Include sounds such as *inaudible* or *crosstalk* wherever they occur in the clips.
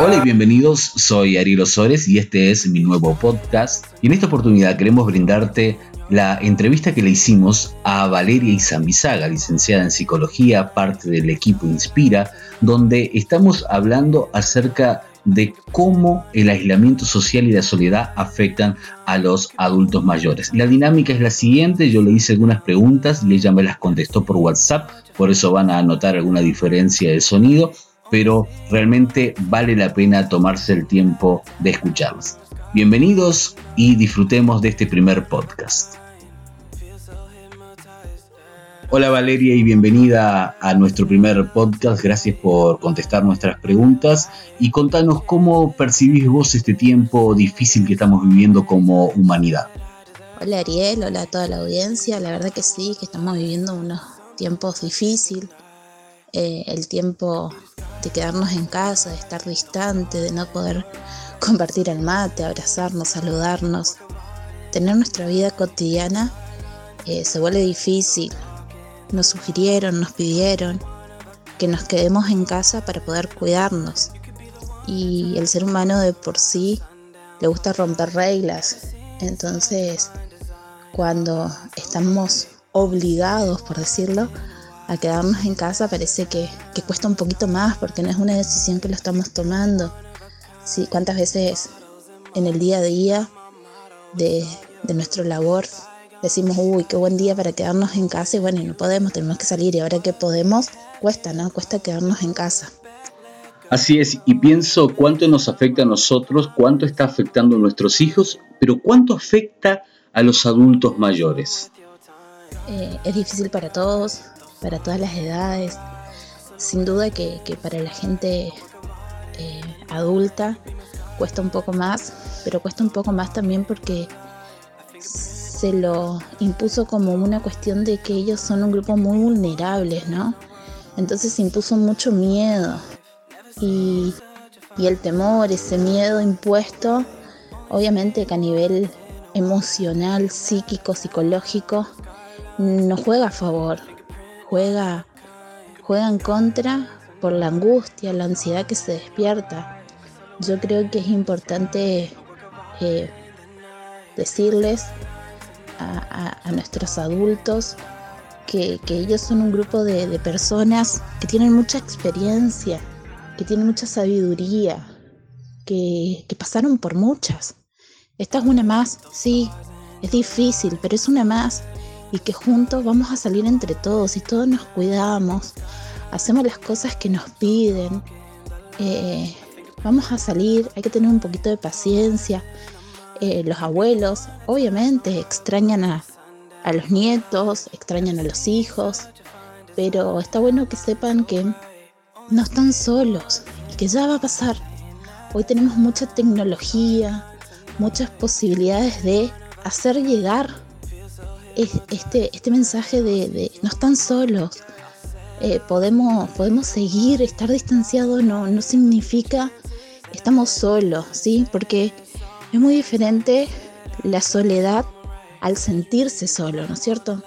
Hola y bienvenidos, soy Ariel Osores y este es mi nuevo podcast. Y en esta oportunidad queremos brindarte la entrevista que le hicimos a Valeria Izambizaga, licenciada en psicología, parte del equipo Inspira, donde estamos hablando acerca de cómo el aislamiento social y la soledad afectan a los adultos mayores. La dinámica es la siguiente, yo le hice algunas preguntas y ella me las contestó por WhatsApp, por eso van a notar alguna diferencia de sonido, pero realmente vale la pena tomarse el tiempo de escucharlas. Bienvenidos y disfrutemos de este primer podcast. Hola Valeria y bienvenida a nuestro primer podcast. Gracias por contestar nuestras preguntas y contanos cómo percibís vos este tiempo difícil que estamos viviendo como humanidad. Hola Ariel, hola a toda la audiencia. La verdad que sí, que estamos viviendo unos tiempos difíciles. Eh, el tiempo de quedarnos en casa, de estar distante, de no poder *laughs* compartir el mate, abrazarnos, saludarnos. Tener nuestra vida cotidiana eh, se vuelve difícil nos sugirieron, nos pidieron que nos quedemos en casa para poder cuidarnos. Y el ser humano de por sí le gusta romper reglas. Entonces, cuando estamos obligados, por decirlo, a quedarnos en casa, parece que, cuesta un poquito más porque no es una decisión que lo estamos tomando. Sí, ¿Cuántas veces en el día a día de, de nuestra labor decimos, uy, qué buen día para quedarnos en casa y bueno, y no podemos, tenemos que salir y ahora que podemos, cuesta, ¿no? Cuesta quedarnos en casa. Así es, y pienso cuánto nos afecta a nosotros, cuánto está afectando a nuestros hijos, pero cuánto afecta a los adultos mayores. Eh, es difícil para todos, para todas las edades. Sin duda que, para la gente eh, adulta cuesta un poco más, pero cuesta un poco más también porque se lo impuso como una cuestión de que ellos son un grupo muy vulnerable, ¿no? Entonces se impuso mucho miedo y, el temor, ese miedo impuesto, obviamente que a nivel emocional, psíquico, psicológico, no juega a favor, juega, juega en contra por la angustia, la ansiedad que se despierta. Yo creo que es importante eh, decirles a, nuestros adultos que, ellos son un grupo de, personas que tienen mucha experiencia, que tienen mucha sabiduría, que, que pasaron por muchas. Esta es una más, sí, es difícil, pero es una más y que juntos vamos a salir entre todos y todos nos cuidamos, hacemos las cosas que nos piden, eh, vamos a salir, hay que tener un poquito de paciencia, eh, los abuelos, obviamente, extrañan a, los nietos, extrañan a los hijos, pero está bueno que sepan que no están solos y que ya va a pasar. Hoy tenemos mucha tecnología, muchas posibilidades de hacer llegar este, este mensaje de, no están solos. Eh, podemos, podemos seguir, estar distanciados no, no significa estamos solos, ¿sí? Porque es muy diferente la soledad al sentirse solo, ¿no es cierto?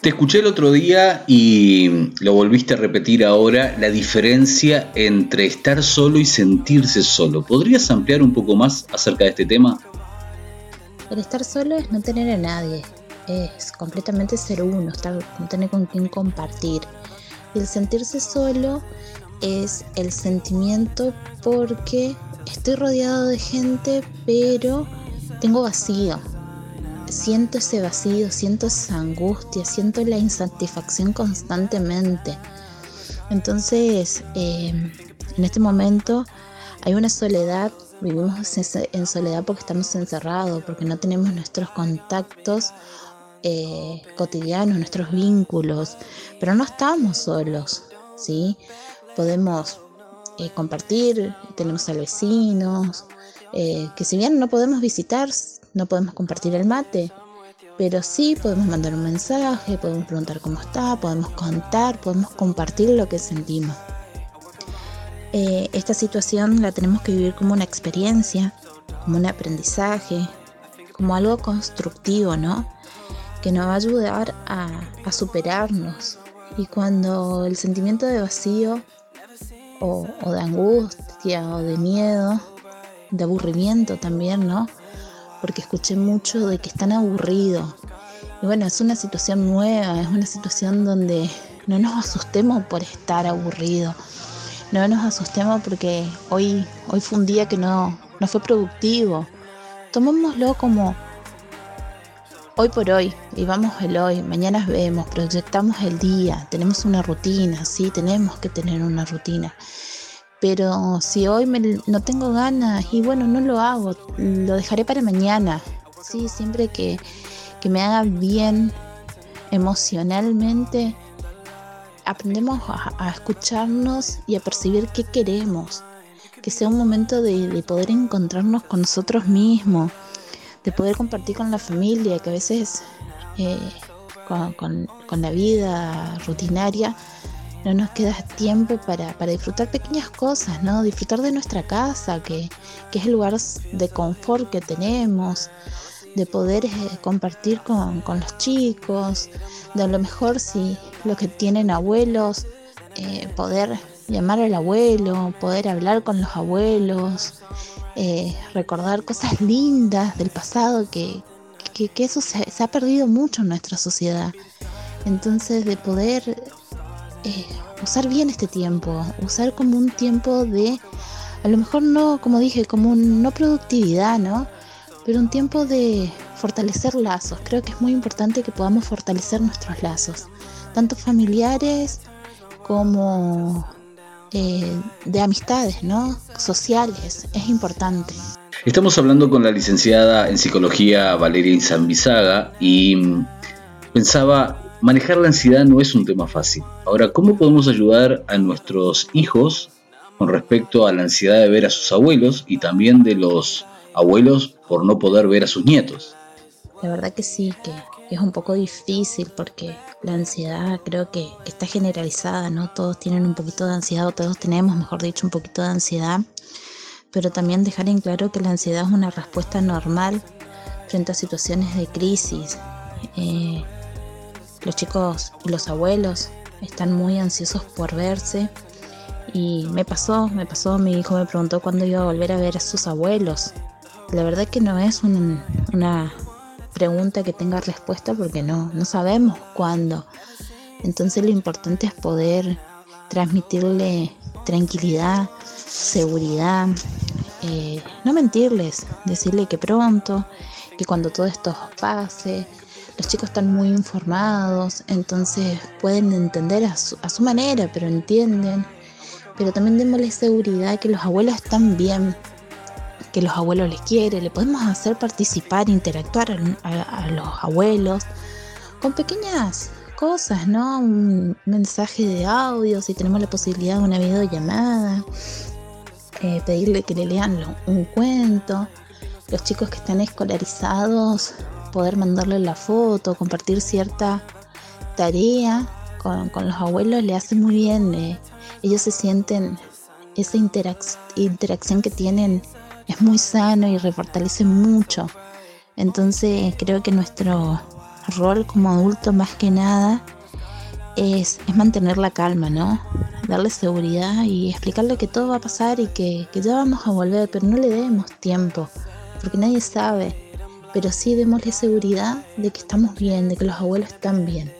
Te escuché el otro día y lo volviste a repetir ahora, la diferencia entre estar solo y sentirse solo. ¿Podrías ampliar un poco más acerca de este tema? El estar solo es no tener a nadie, es completamente ser uno, estar, no tener con quién compartir. Y el sentirse solo es el sentimiento porque estoy rodeado de gente, pero tengo vacío. Siento ese vacío, siento esa angustia, siento la insatisfacción constantemente. Entonces, em, en este momento hay una soledad, vivimos en soledad porque estamos encerrados, porque no tenemos nuestros contactos eh, cotidianos, nuestros vínculos, pero no estamos solos, ¿sí? Podemos eh, compartir, tenemos al vecinos, eh, que si bien no podemos visitar, no podemos compartir el mate, pero sí podemos mandar un mensaje, podemos preguntar cómo está, podemos contar, podemos compartir lo que sentimos. Eh, esta situación la tenemos que vivir como una experiencia, como un aprendizaje, como algo constructivo, ¿no? Que nos va a ayudar a superarnos. Y cuando el sentimiento de vacío o, de angustia o de miedo, de aburrimiento también, ¿no? Porque escuché mucho de que están aburridos. Y bueno, es una situación nueva, es una situación donde no nos asustemos por estar aburridos. No nos asustemos porque hoy, hoy fue un día que no, no fue productivo. Tomémoslo como hoy por hoy, vivamos el hoy, mañana vemos, proyectamos el día, tenemos una rutina, sí, tenemos que tener una rutina. Pero si hoy no tengo ganas y bueno, no lo hago, lo dejaré para mañana. Sí, siempre que, me haga bien emocionalmente, aprendemos a, escucharnos y a percibir qué queremos. Que sea un momento de poder encontrarnos con nosotros mismos de poder compartir con la familia, que a veces eh, con, la vida rutinaria no nos queda tiempo para, disfrutar pequeñas cosas, ¿no? Disfrutar de nuestra casa, que, es el lugar de confort que tenemos, de poder eh, compartir con, los chicos, de a lo mejor si los que tienen abuelos, eh, poder llamar al abuelo, poder hablar con los abuelos, eh, recordar cosas lindas del pasado, que, eso se, ha perdido mucho en nuestra sociedad. Entonces, de poder eh, usar bien este tiempo, usar como un tiempo de, a lo mejor no, como dije, como no productividad, ¿no? Pero un tiempo de fortalecer lazos. Creo que es muy importante que podamos fortalecer nuestros lazos, tanto familiares como eh, de amistades, ¿no? Sociales, es importante. Estamos hablando con la licenciada en psicología Valeria Inzambizaga y mm, pensaba, manejar la ansiedad no es un tema fácil. Ahora, ¿cómo podemos ayudar a nuestros hijos con respecto a la ansiedad de ver a sus abuelos y también de los abuelos por no poder ver a sus nietos? La verdad que sí, que es un poco difícil porque la ansiedad creo que, está generalizada, ¿no? Todos tienen un poquito de ansiedad, o todos tenemos, mejor dicho, un poquito de ansiedad, pero también dejar en claro que la ansiedad es una respuesta normal frente a situaciones de crisis. Eh, los chicos y los abuelos están muy ansiosos por verse y me pasó, me pasó, mi hijo me preguntó cuándo iba a volver a ver a sus abuelos. La verdad que no es una pregunta que tenga respuesta porque no, no sabemos cuándo. Entonces lo importante es poder transmitirle tranquilidad, seguridad, eh, no mentirles, decirle que pronto, que cuando todo esto pase, los chicos están muy informados, entonces pueden entender a su, a su manera, pero entienden. Pero también démosle seguridad que los abuelos están bien, que los abuelos les quieren, le podemos hacer participar, interactuar a, los abuelos con pequeñas cosas, ¿no? Un mensaje de audio, si tenemos la posibilidad de una videollamada, eh, pedirle que le lean un cuento, los chicos que están escolarizados, poder mandarle la foto, compartir cierta tarea con, los abuelos le hace muy bien, eh, ellos se sienten esa interacción que tienen es muy sano y refortalece mucho. Entonces creo que nuestro rol como adulto más que nada es, mantener la calma, ¿no? Darle seguridad y explicarle que todo va a pasar y que, ya vamos a volver, pero no le demos tiempo, porque nadie sabe. Pero sí démosle seguridad de que estamos bien, de que los abuelos están bien.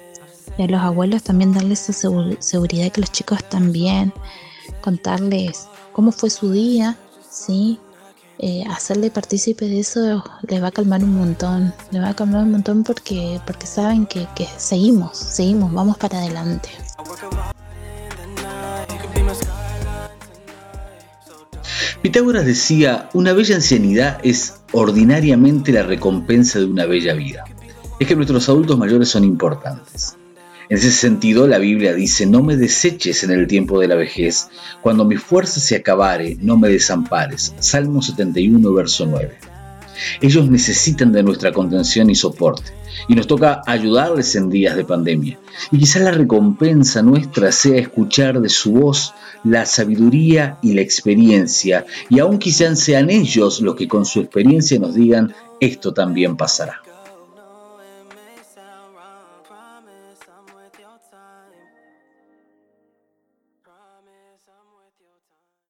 Y a los abuelos también darles esa seguridad de que los chicos están bien, contarles cómo fue su día, ¿sí? Eh, hacerle partícipe de eso les va a calmar un montón, le va a calmar un montón porque, porque saben que seguimos, seguimos, vamos para adelante. Pitágoras decía, una bella ancianidad es ordinariamente la recompensa de una bella vida. Es que nuestros adultos mayores son importantes. En ese sentido, la Biblia dice, no me deseches en el tiempo de la vejez, cuando mi fuerza se acabare, no me desampares. Salmo 71, verso 9. Ellos necesitan de nuestra contención y soporte, y nos toca ayudarles en días de pandemia. Y quizás la recompensa nuestra sea escuchar de su voz la sabiduría y la experiencia, y aún quizás sean ellos los que con su experiencia nos digan, esto también pasará.